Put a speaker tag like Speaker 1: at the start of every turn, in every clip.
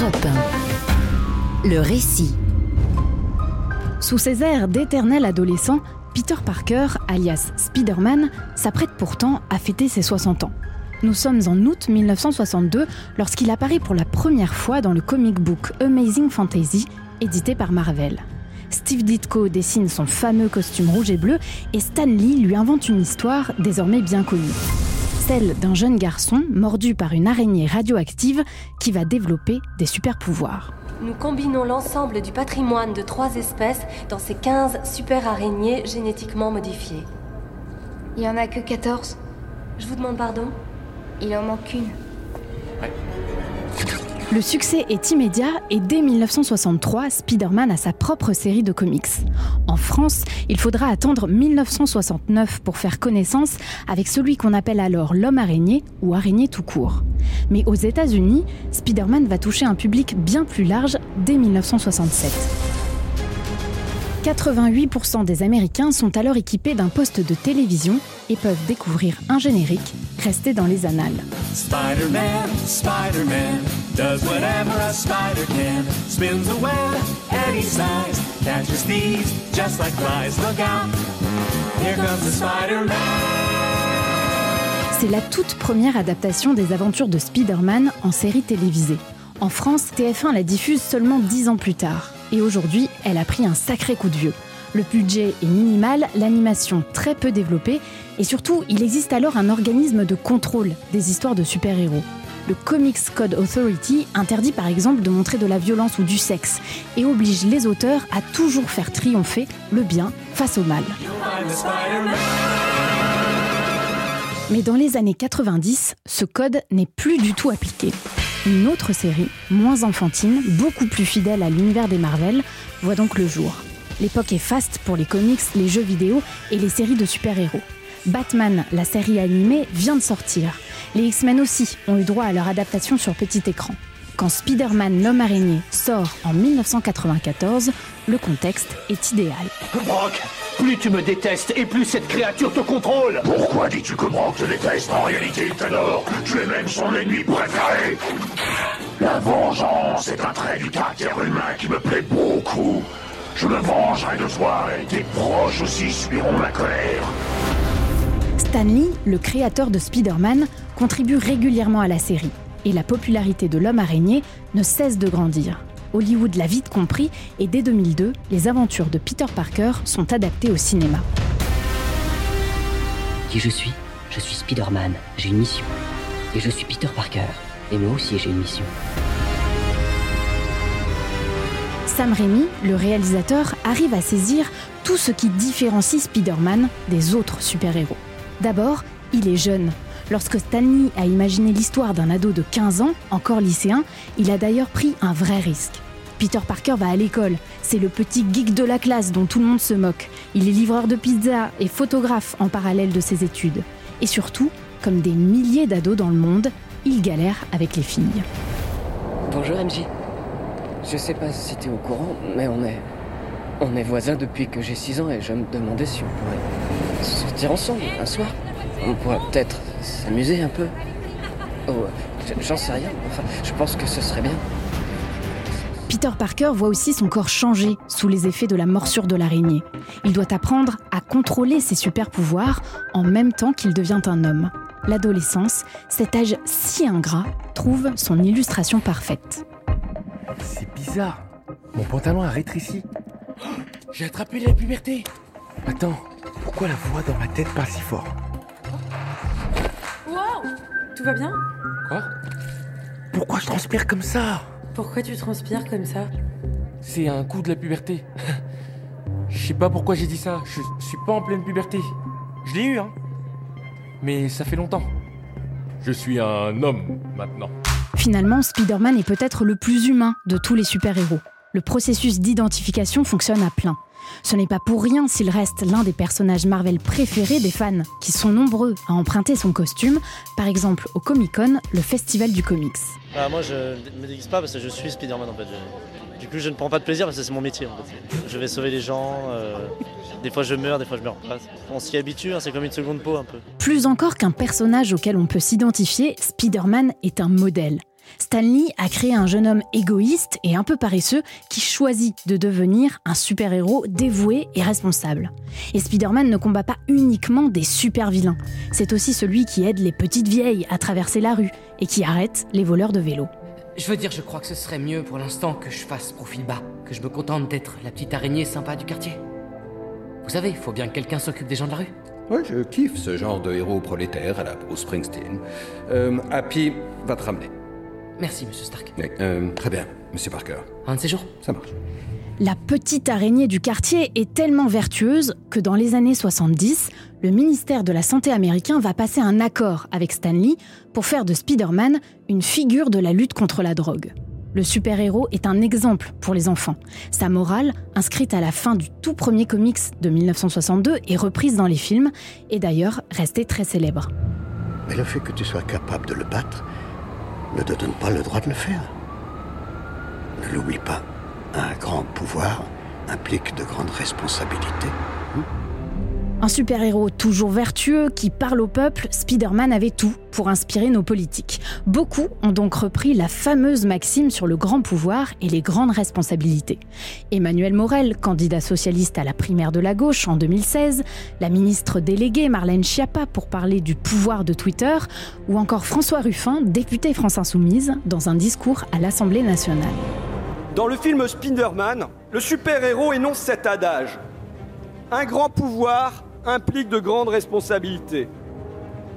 Speaker 1: Europe 1. Le récit.
Speaker 2: Sous ses airs d'éternel adolescent, Peter Parker, alias Spider-Man, s'apprête pourtant à fêter ses 60 ans. Nous sommes en août 1962 lorsqu'il apparaît pour la première fois dans le comic book Amazing Fantasy, édité par Marvel. Steve Ditko dessine son fameux costume rouge et bleu et Stan Lee lui invente une histoire désormais bien connue. Celle d'un jeune garçon mordu par une araignée radioactive qui va développer des super pouvoirs.
Speaker 3: Nous combinons l'ensemble du patrimoine de trois espèces dans ces 15 super araignées génétiquement modifiées.
Speaker 4: Il y en a que 14
Speaker 3: Je vous demande pardon?
Speaker 4: Il en manque une.
Speaker 2: Le succès est immédiat et dès 1963, Spider-Man a sa propre série de comics. En France, il faudra attendre 1969 pour faire connaissance avec celui qu'on appelle alors l'homme araignée ou araignée tout court. Mais aux États-Unis, Spider-Man va toucher un public bien plus large dès 1967. 88% des Américains sont alors équipés d'un poste de télévision et peuvent découvrir un générique resté dans les annales.
Speaker 5: Spider-Man, Spider-Man, does whatever a spider can. Spins a web any size, catches thieves just like flies. Look out, here comes the Spider-Man.
Speaker 2: C'est la toute première adaptation des aventures de Spider-Man en série télévisée. En France, TF1 la diffuse seulement 10 ans plus tard. Et aujourd'hui, elle a pris un sacré coup de vieux. Le budget est minimal, l'animation très peu développée, et surtout, il existe alors un organisme de contrôle des histoires de super-héros. Le Comics Code Authority interdit par exemple de montrer de la violence ou du sexe, et oblige les auteurs à toujours faire triompher le bien face au mal. Mais dans les années 90, ce code n'est plus du tout appliqué. Une autre série, moins enfantine, beaucoup plus fidèle à l'univers des Marvel, voit donc le jour. L'époque est faste pour les comics, les jeux vidéo et les séries de super-héros. Batman, la série animée, vient de sortir. Les X-Men aussi ont eu droit à leur adaptation sur petit écran. Quand Spider-Man l'homme araignée sort en 1994, le contexte est idéal.
Speaker 6: Brock, plus tu me détestes et plus cette créature te contrôle
Speaker 7: Pourquoi dis-tu que Brock te déteste En réalité, il t'adore. Tu es même son ennemi préféré. La vengeance est un trait du caractère humain qui me plaît beaucoup. Je me vengerai de toi et tes proches aussi subiront ma colère.
Speaker 2: Stan Lee, le créateur de Spider-Man, contribue régulièrement à la série. Et la popularité de l'homme araignée ne cesse de grandir. Hollywood l'a vite compris et dès 2002, les aventures de Peter Parker sont adaptées au cinéma.
Speaker 8: Qui je suis? Je suis Spider-Man, j'ai une mission. Et je suis Peter Parker. Et moi aussi j'ai une mission.
Speaker 2: Sam Raimi, le réalisateur, arrive à saisir tout ce qui différencie Spider-Man des autres super-héros. D'abord, il est jeune. Lorsque Stanley a imaginé l'histoire d'un ado de 15 ans, encore lycéen, il a d'ailleurs pris un vrai risque. Peter Parker va à l'école. C'est le petit geek de la classe dont tout le monde se moque. Il est livreur de pizza et photographe en parallèle de ses études. Et surtout, comme des milliers d'ados dans le monde, il galère avec les filles.
Speaker 9: Bonjour MJ. Je sais pas si t'es au courant, mais on est. On est voisins depuis que j'ai 6 ans et je me demandais si on pourrait sortir ensemble un soir. On pourrait peut-être s'amuser un peu. Oh, j'en sais rien. Enfin, je pense que ce serait bien.
Speaker 2: Peter Parker voit aussi son corps changer sous les effets de la morsure de l'araignée. Il doit apprendre à contrôler ses super pouvoirs en même temps qu'il devient un homme. L'adolescence, cet âge si ingrat, trouve son illustration parfaite.
Speaker 10: C'est bizarre. Mon pantalon a rétréci.
Speaker 6: J'ai attrapé la puberté.
Speaker 10: Attends, pourquoi la voix dans ma tête parle si fort?
Speaker 11: Wow Tout va bien?
Speaker 6: Quoi?
Speaker 10: Pourquoi je transpire comme ça?
Speaker 11: Pourquoi tu transpires comme ça?
Speaker 6: C'est un coup de la puberté. Je sais pas pourquoi j'ai dit ça. Je, je suis pas en pleine puberté. Je l'ai eu, hein. Mais ça fait longtemps. Je suis un homme maintenant.
Speaker 2: Finalement, Spider-Man est peut-être le plus humain de tous les super-héros. Le processus d'identification fonctionne à plein. Ce n'est pas pour rien s'il reste l'un des personnages Marvel préférés des fans, qui sont nombreux à emprunter son costume, par exemple au Comic Con, le festival du comics.
Speaker 12: Ah, moi, je me déguise pas parce que je suis Spider-Man en fait. Je- Du coup, je ne prends pas de plaisir parce que c'est mon métier en fait. Je vais sauver les gens. euh, Des fois, je meurs, des fois, je meurs pas. On s'y habitue, hein, c'est comme une seconde peau un peu.
Speaker 2: Plus encore qu'un personnage auquel on peut s'identifier, Spider-Man est un modèle. Stanley a créé un jeune homme égoïste et un peu paresseux qui choisit de devenir un super-héros dévoué et responsable. Et Spider-Man ne combat pas uniquement des super-vilains, c'est aussi celui qui aide les petites vieilles à traverser la rue et qui arrête les voleurs de vélos.
Speaker 13: Je veux dire, je crois que ce serait mieux pour l'instant que je fasse profil bas, que je me contente d'être la petite araignée sympa du quartier. Vous savez, faut bien que quelqu'un s'occupe des gens de la rue.
Speaker 14: Ouais, je kiffe ce genre de héros prolétaire à la Bruce Springsteen. Euh, Happy va te ramener.
Speaker 13: Merci, monsieur Stark.
Speaker 14: Euh, très bien, monsieur Parker.
Speaker 13: Un de ces jours
Speaker 14: Ça marche.
Speaker 2: La petite araignée du quartier est tellement vertueuse que dans les années 70, le ministère de la Santé américain va passer un accord avec Stanley pour faire de Spider-Man une figure de la lutte contre la drogue. Le super-héros est un exemple pour les enfants. Sa morale, inscrite à la fin du tout premier comics de 1962 et reprise dans les films, est d'ailleurs restée très célèbre.
Speaker 15: Mais le fait que tu sois capable de le battre ne te donne pas le droit de le faire. Ne l'oublie pas, un grand pouvoir implique de grandes responsabilités.
Speaker 2: Un super-héros toujours vertueux qui parle au peuple, Spider-Man avait tout pour inspirer nos politiques. Beaucoup ont donc repris la fameuse maxime sur le grand pouvoir et les grandes responsabilités. Emmanuel Morel, candidat socialiste à la primaire de la gauche en 2016, la ministre déléguée Marlène Schiappa pour parler du pouvoir de Twitter, ou encore François Ruffin, député France Insoumise, dans un discours à l'Assemblée nationale.
Speaker 16: Dans le film Spider-Man, le super-héros énonce cet adage. Un grand pouvoir implique de grandes responsabilités.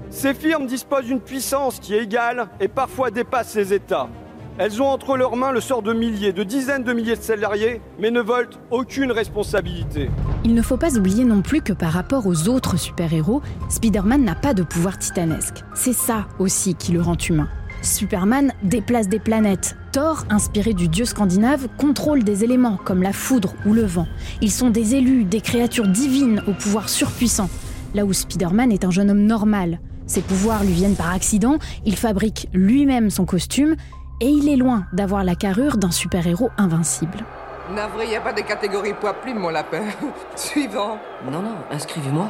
Speaker 16: Ces firmes disposent d'une puissance qui égale et parfois dépasse les États. Elles ont entre leurs mains le sort de milliers, de dizaines de milliers de salariés, mais ne volent aucune responsabilité.
Speaker 2: Il ne faut pas oublier non plus que par rapport aux autres super-héros, Spider-Man n'a pas de pouvoir titanesque. C'est ça aussi qui le rend humain. Superman déplace des planètes. Thor, inspiré du dieu scandinave, contrôle des éléments comme la foudre ou le vent. Ils sont des élus, des créatures divines au pouvoir surpuissant. Là où Spider-Man est un jeune homme normal. Ses pouvoirs lui viennent par accident, il fabrique lui-même son costume et il est loin d'avoir la carrure d'un super-héros invincible.
Speaker 17: Navré, il n'y a pas de catégorie poids plume, mon lapin. Suivant.
Speaker 8: Non, non, inscrivez-moi.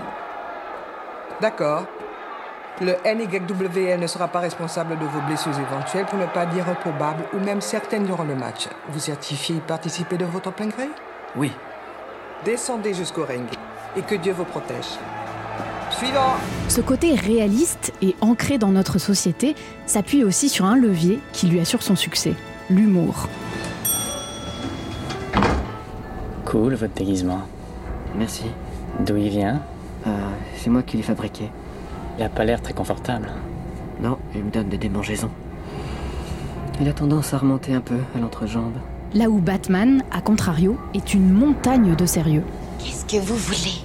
Speaker 17: D'accord. Le NYWL ne sera pas responsable de vos blessures éventuelles, pour ne pas dire improbables, ou même certaines durant le match. Vous certifiez y participer de votre plein gré?
Speaker 8: Oui.
Speaker 17: Descendez jusqu'au ring, et que Dieu vous protège. Suivant
Speaker 2: Ce côté réaliste et ancré dans notre société s'appuie aussi sur un levier qui lui assure son succès, l'humour.
Speaker 18: Cool votre déguisement.
Speaker 8: Merci.
Speaker 18: D'où il vient?
Speaker 8: Euh, c'est moi qui l'ai fabriqué.
Speaker 18: Il a pas l'air très confortable.
Speaker 8: Non, il me donne des démangeaisons. Il a tendance à remonter un peu à l'entrejambe.
Speaker 2: Là où Batman, à contrario, est une montagne de sérieux.
Speaker 19: Qu'est-ce que vous voulez?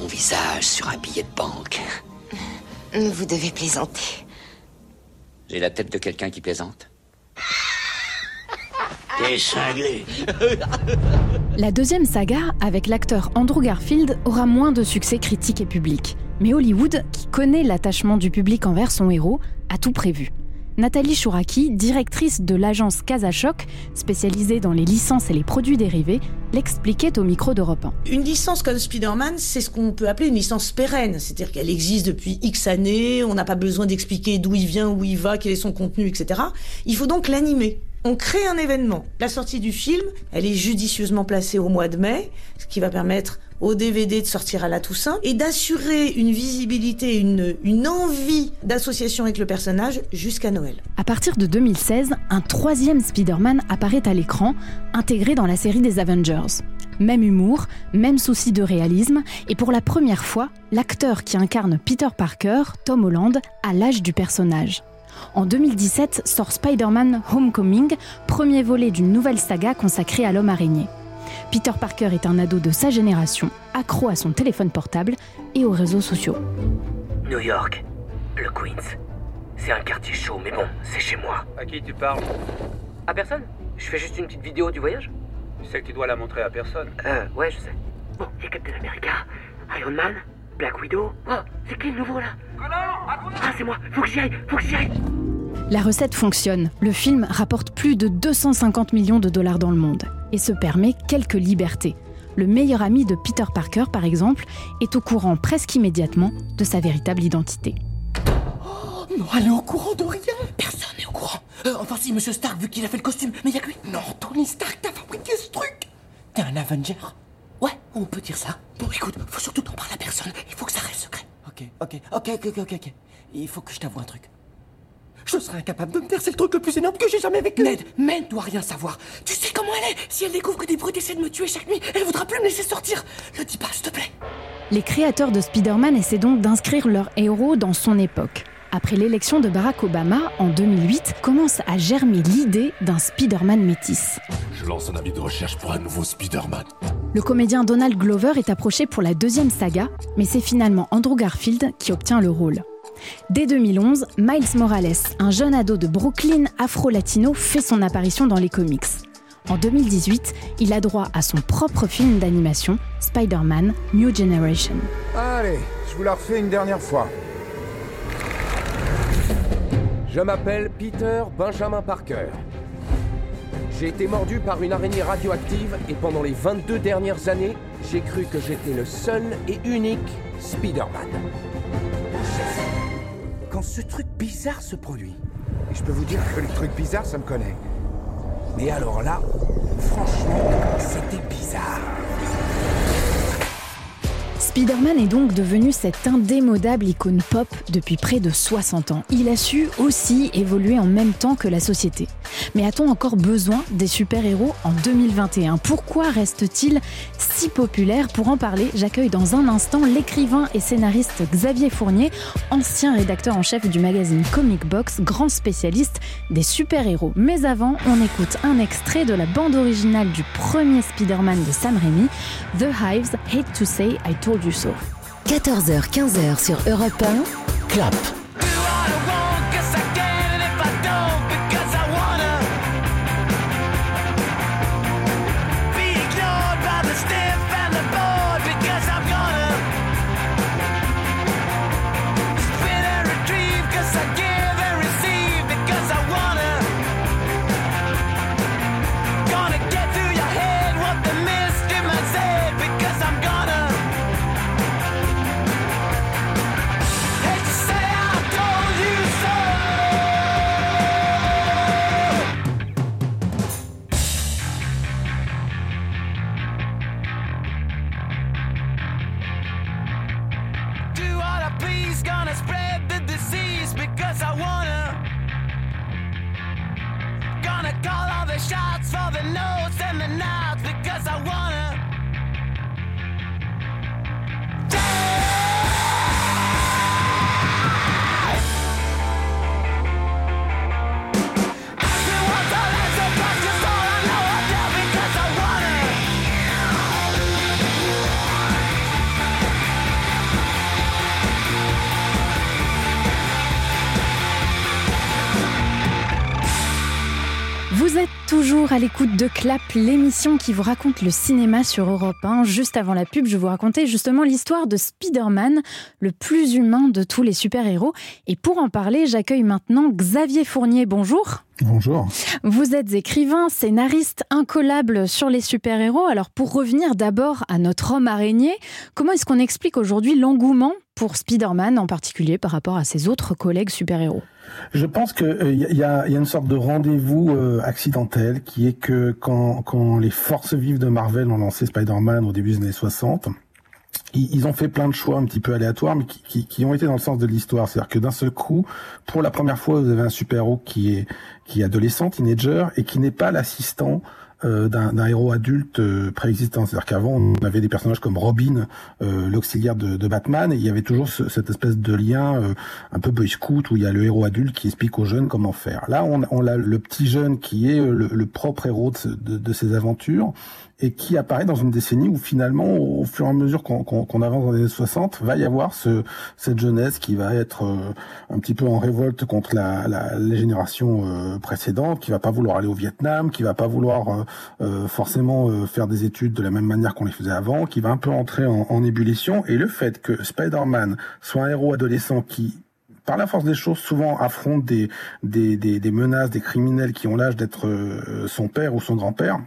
Speaker 20: Mon visage sur un billet de banque.
Speaker 19: Vous devez plaisanter.
Speaker 20: J'ai la tête de quelqu'un qui plaisante. T'es cinglé.
Speaker 2: La deuxième saga, avec l'acteur Andrew Garfield, aura moins de succès critique et public. Mais Hollywood, qui connaît l'attachement du public envers son héros, a tout prévu. Nathalie Chouraki, directrice de l'agence Casachoc, spécialisée dans les licences et les produits dérivés, l'expliquait au micro d'Europe 1.
Speaker 21: Une licence comme Spider-Man, c'est ce qu'on peut appeler une licence pérenne, c'est-à-dire qu'elle existe depuis X années, on n'a pas besoin d'expliquer d'où il vient, où il va, quel est son contenu, etc. Il faut donc l'animer. On crée un événement. La sortie du film, elle est judicieusement placée au mois de mai, ce qui va permettre au DVD de sortir à la Toussaint et d'assurer une visibilité, une, envie d'association avec le personnage jusqu'à Noël.
Speaker 2: À partir de 2016, un troisième Spider-Man apparaît à l'écran, intégré dans la série des Avengers. Même humour, même souci de réalisme, et pour la première fois, l'acteur qui incarne Peter Parker, Tom Holland, a l'âge du personnage. En 2017 sort Spider-Man Homecoming, premier volet d'une nouvelle saga consacrée à l'homme araignée. Peter Parker est un ado de sa génération, accro à son téléphone portable et aux réseaux sociaux.
Speaker 22: New York, le Queens. C'est un quartier chaud, mais bon, c'est chez moi.
Speaker 23: À qui tu parles?
Speaker 22: À personne Je fais juste une petite vidéo du voyage.
Speaker 23: Tu sais que tu dois la montrer à personne.
Speaker 22: Euh, ouais, je sais. Bon, il y a Captain America, Iron Man, Black Widow. Oh, c'est qui le nouveau là? Ah, c'est moi, faut que j'y aille, faut que j'y aille
Speaker 2: La recette fonctionne. Le film rapporte plus de 250 millions de dollars dans le monde et se permet quelques libertés. Le meilleur ami de Peter Parker, par exemple, est au courant presque immédiatement de sa véritable identité.
Speaker 22: Non, elle est au courant de rien Personne n'est au courant
Speaker 13: Euh, enfin si, Monsieur Stark, vu qu'il a fait le costume, mais y a que lui. Non, Tony Stark, t'as fabriqué ce truc T'es un Avenger Ouais, on peut dire ça. Bon, écoute, faut surtout t'en parler à personne. Il faut que ça reste secret. Ok, ok, ok, ok, ok, ok. Il faut que je t'avoue un truc. Je serais incapable de me taire, c'est le truc le plus énorme que j'ai jamais vécu. Ned, Ned doit rien savoir. Tu sais comment elle est Si elle découvre que des brutes essaient de me tuer chaque nuit, elle voudra plus me laisser sortir. Le dis pas, s'il te plaît.
Speaker 2: Les créateurs de Spider-Man essaient donc d'inscrire leur héros dans son époque. Après l'élection de Barack Obama en 2008, commence à germer l'idée d'un Spider-Man métis.
Speaker 24: Je lance un avis de recherche pour un nouveau Spider-Man.
Speaker 2: Le comédien Donald Glover est approché pour la deuxième saga, mais c'est finalement Andrew Garfield qui obtient le rôle. Dès 2011, Miles Morales, un jeune ado de Brooklyn afro-latino, fait son apparition dans les comics. En 2018, il a droit à son propre film d'animation, Spider-Man New Generation.
Speaker 10: Allez, je vous la refais une dernière fois. Je m'appelle Peter Benjamin Parker. J'ai été mordu par une araignée radioactive et pendant les 22 dernières années, j'ai cru que j'étais le seul et unique Spider-Man. Quand ce truc bizarre se produit, et je peux vous dire que les trucs bizarres, ça me connaît. Mais alors là, franchement, c'était bizarre.
Speaker 2: Spider-Man est donc devenu cette indémodable icône pop depuis près de 60 ans. Il a su aussi évoluer en même temps que la société. Mais a-t-on encore besoin des super-héros en 2021 Pourquoi reste-t-il si populaire? Pour en parler, j'accueille dans un instant l'écrivain et scénariste Xavier Fournier, ancien rédacteur en chef du magazine Comic Box, grand spécialiste des super-héros. Mais avant, on écoute un extrait de la bande originale du premier Spider-Man de Sam Raimi, The Hives Hate to Say I Told You So.
Speaker 25: 14h-15h sur Europe 1, Clap.
Speaker 5: The shots for the notes and the nods because I wanna.
Speaker 2: Toujours à l'écoute de Clap, l'émission qui vous raconte le cinéma sur Europe 1. Juste avant la pub, je vous racontais justement l'histoire de Spider-Man, le plus humain de tous les super-héros. Et pour en parler, j'accueille maintenant Xavier Fournier. Bonjour.
Speaker 26: Bonjour.
Speaker 2: Vous êtes écrivain, scénariste incollable sur les super-héros. Alors pour revenir d'abord à notre homme araignée, comment est-ce qu'on explique aujourd'hui l'engouement pour Spider-Man en particulier par rapport à ses autres collègues super-héros?
Speaker 26: Je pense qu'il euh, y, a, y, a, une sorte de rendez-vous euh, accidentel qui est que quand, quand, les forces vives de Marvel ont lancé Spider-Man au début des années 60, ils, ils, ont fait plein de choix un petit peu aléatoires, mais qui, qui, qui ont été dans le sens de l'histoire. C'est-à-dire que d'un seul coup, pour la première fois, vous avez un super-héros qui est, qui est adolescent, teenager, et qui n'est pas l'assistant euh, d'un héros adulte euh, préexistant. C'est-à-dire qu'avant, on avait des personnages comme Robin, euh, l'auxiliaire de, de, Batman, et il y avait toujours ce, cette espèce de lien euh, un peu boy scout où il y a le héros adulte qui explique aux jeunes comment faire. Là, on, on a le petit jeune qui est le, le propre héros de, de, de, ses aventures et qui apparaît dans une décennie où finalement, au fur et à mesure qu'on qu qu avance dans les années 60, va y avoir ce, cette jeunesse qui va être euh, un petit peu en révolte contre la, la, les générations euh, précédentes, qui va pas vouloir aller au Vietnam, qui va pas vouloir euh, forcément faire des études de la même manière qu'on les faisait avant, qui va un peu entrer en, ébullition. Et le fait que Spider-Man soit un héros adolescent qui par la force des choses, souvent affronte des menaces, des criminels qui ont l'âge d'être son père ou son grand-père,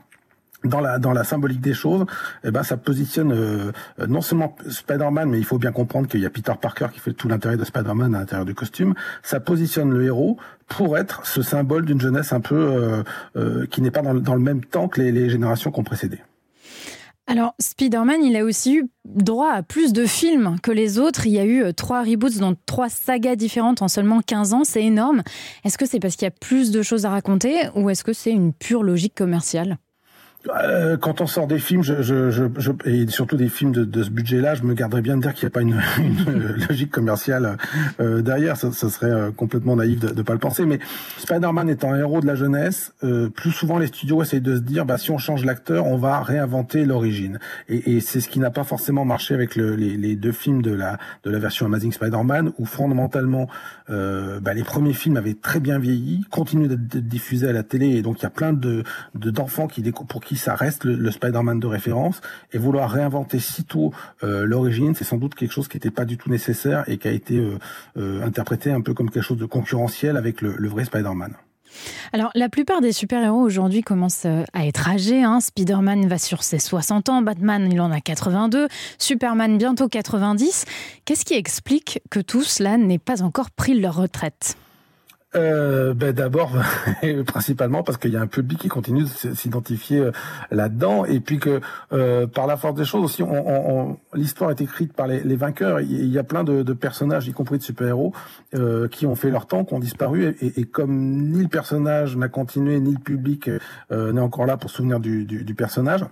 Speaker 26: dans la dans la symbolique des choses, eh ben ça positionne euh, non seulement Spider-Man, mais il faut bien comprendre qu'il y a Peter Parker qui fait tout l'intérêt de Spider-Man à l'intérieur du costume. Ça positionne le héros pour être ce symbole d'une jeunesse un peu euh, euh, qui n'est pas dans, le même temps que les, les générations qui ont précédé.
Speaker 2: Alors, Spider-Man, il a aussi eu droit à plus de films que les autres. Il y a eu euh, trois reboots dans trois sagas différentes en seulement 15 ans. C'est énorme. Est-ce que c'est parce qu'il y a plus de choses à raconter ou est-ce que c'est une pure logique commerciale?
Speaker 26: Quand on sort des films, je, je, je, et surtout des films de, de ce budget-là, je me garderais bien de dire qu'il n'y a pas une, une logique commerciale euh, derrière. Ça, ça, serait euh, complètement naïf de ne pas le penser. Mais Spider-Man étant un héros de la jeunesse, euh, plus souvent les studios essayent de se dire, bah, si on change l'acteur, on va réinventer l'origine. Et, et c'est ce qui n'a pas forcément marché avec le, les, les, deux films de la, de la version Amazing Spider-Man, où fondamentalement, euh, bah, les premiers films avaient très bien vieilli, continuent d'être diffusés à la télé, et donc il y a plein de d'enfants qui découvrent pour qui ça reste le, Spider-Man de référence et vouloir réinventer sitôt euh, l'origine, c'est sans doute quelque chose qui n'était pas du tout nécessaire et qui a été euh, euh, interprété un peu comme quelque chose de concurrentiel avec le vrai Spider-Man.
Speaker 2: Alors, la plupart des super-héros aujourd'hui commencent euh, à être âgés. Hein. Spider-Man va sur ses 60 ans, Batman, il en a 82, Superman bientôt 90. Qu'est-ce qui explique que tous cela n'aient pas encore pris leur retraite?
Speaker 26: Euh, ben d'abord principalement parce qu'il y a un public qui continue de s'identifier euh, là-dedans. Et puis que euh, par la force des choses aussi on, on, l'histoire est écrite par les, vainqueurs. Il y a plein de, personnages y compris de super-héros euh, qui ont fait leur temps qui ont disparu. Et, comme ni le personnage n'a continué ni le public euh, n'est encore là pour se souvenir du, du, du personnage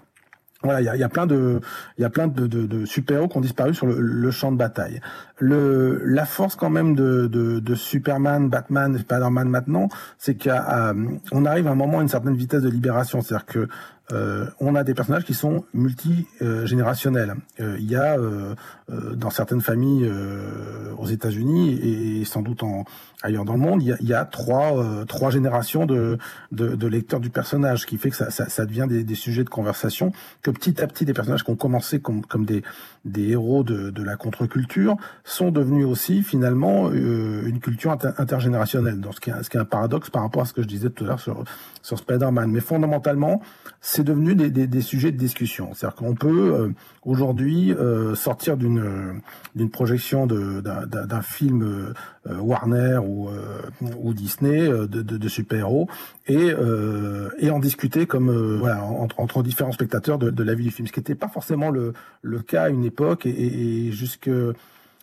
Speaker 26: voilà, il y a, plein de, il y a plein de, de, de super-héros qui ont disparu sur le, champ de bataille. Le, la force quand même de, de, de Superman, Batman, Spider-Man maintenant, c'est qu'on arrive à un moment à une certaine vitesse de libération, c'est-à-dire que euh, on a des personnages qui sont multigénérationnels. Euh, il y a euh, euh dans certaines familles euh, aux États-Unis et, sans doute en, ailleurs dans le monde, il y a, y a trois, euh, trois générations de, de, de, lecteurs du personnage, ce qui fait que ça, ça, ça devient des, des, sujets de conversation, que petit à petit des personnages qui ont commencé comme, comme des, des héros de, de la contre-culture sont devenus aussi finalement une culture inter intergénérationnelle, donc ce qui, est, ce qui est un paradoxe par rapport à ce que je disais tout à l'heure sur, sur Spider-Man. Mais fondamentalement, c'est devenu des, des, des, sujets de discussion. C'est-à-dire qu'on peut euh, aujourd'hui euh, sortir d'une d'une projection d'un film euh, Warner ou, euh, ou Disney euh, de, de, de super-héros et, euh, et en discuter comme voilà entre, entre différents spectateurs de, de la vie du film, ce qui n'était pas forcément le, le cas à une époque et, et, et jusque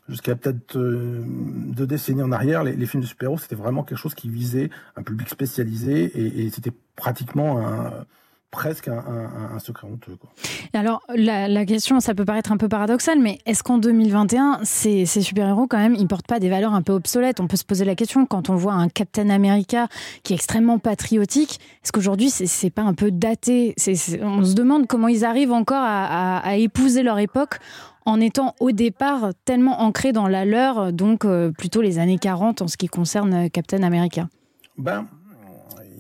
Speaker 26: jusqu'à peut-être euh, deux décennies en arrière, les, films de super-héros, c'était vraiment quelque chose qui visait un public spécialisé et c'était pratiquement un, presque un, un, un secret honteux. Quoi.
Speaker 2: Et alors, la, la, question, ça peut paraître un peu paradoxal, mais est-ce qu'en 2021, ces, ces super-héros, quand même, ils portent pas des valeurs un peu obsolètes? On peut se poser la question, quand on voit un Captain America qui est extrêmement patriotique, est-ce qu'aujourd'hui, c'est pas un peu daté? On se demande comment ils arrivent encore à, à, à épouser leur époque en étant au départ tellement ancrés dans la leur, donc euh, plutôt les années 40 en ce qui concerne Captain America?
Speaker 26: Ben,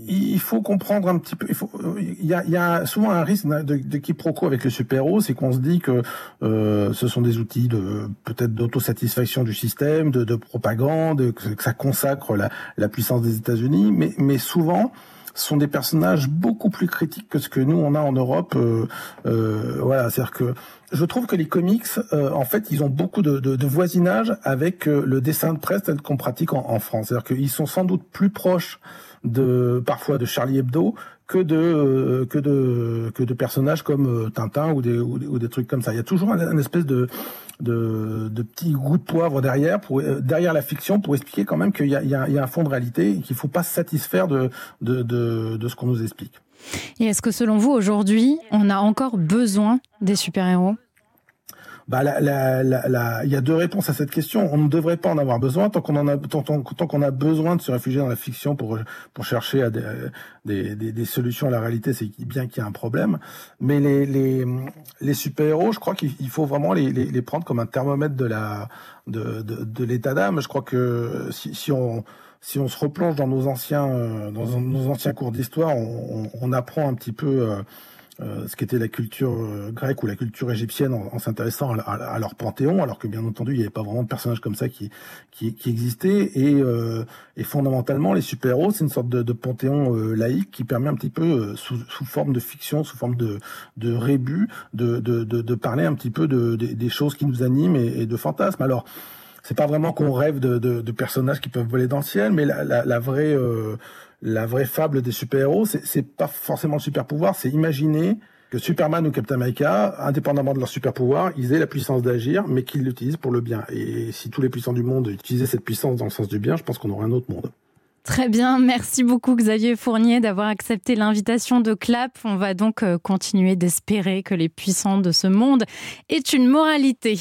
Speaker 26: il faut comprendre un petit peu. Il, faut, il, y, a, il y a souvent un risque de, de quiproquo avec les super-héros, c'est qu'on se dit que euh, ce sont des outils de peut-être d'autosatisfaction du système, de, de propagande, que, ça consacre la, la puissance des États-Unis, mais, mais souvent sont des personnages beaucoup plus critiques que ce que nous on a en Europe. Euh, euh, voilà, c'est-à-dire que je trouve que les comics, euh, en fait, ils ont beaucoup de, de, de voisinage avec euh, le dessin de presse tel qu'on pratique en, en France. C'est-à-dire qu'ils sont sans doute plus proches de parfois de Charlie Hebdo que de euh, que de que de personnages comme euh, Tintin ou des, ou des, trucs comme ça. Il y a toujours un, espèce de de, de petits goûts de poivre derrière pour euh, derrière la fiction pour expliquer quand même qu'il y a, y, y a un fond de réalité et qu'il faut pas se satisfaire de de, de, de ce qu'on nous explique.
Speaker 2: Et est-ce que selon vous aujourd'hui on a encore besoin des super-héros?
Speaker 26: Bah, la, la, la, il y a deux réponses à cette question. On ne devrait pas en avoir besoin tant qu'on en a tant, tant, tant qu'on a besoin de se réfugier dans la fiction pour pour chercher à des, des, des, des solutions à la réalité, c'est bien qu'il y a un problème. Mais les les, les super héros, je crois qu'il faut vraiment les, les, les prendre comme un thermomètre de la de de, de l'état d'âme. Je crois que si, si on si on se replonge dans nos anciens dans nos anciens cours d'histoire, on, on, on, apprend un petit peu. Euh, euh, ce qu'était la culture euh, grecque ou la culture égyptienne en, s'intéressant à, leur panthéon, alors que bien entendu il n'y avait pas vraiment de personnages comme ça qui qui, qui existaient. Et, euh, et fondamentalement, les super-héros, c'est une sorte de, de panthéon euh, laïque qui permet un petit peu, euh, sous, sous, forme de fiction, sous forme de, de rébus, de, de, de, de parler un petit peu de, des choses qui nous animent et, et de fantasmes. Alors c'est pas vraiment qu'on rêve de, de, de, personnages qui peuvent voler dans le ciel, mais la, la, la vraie euh, la vraie fable des super-héros, c'est pas forcément le super-pouvoir, c'est imaginer que Superman ou Captain America, indépendamment de leur super-pouvoir, ils aient la puissance d'agir, mais qu'ils l'utilisent pour le bien. Et si tous les puissants du monde utilisaient cette puissance dans le sens du bien, je pense qu'on aurait un autre monde.
Speaker 2: Très bien, merci beaucoup Xavier Fournier d'avoir accepté l'invitation de CLAP. On va donc euh, continuer d'espérer que les puissants de ce monde aient une moralité.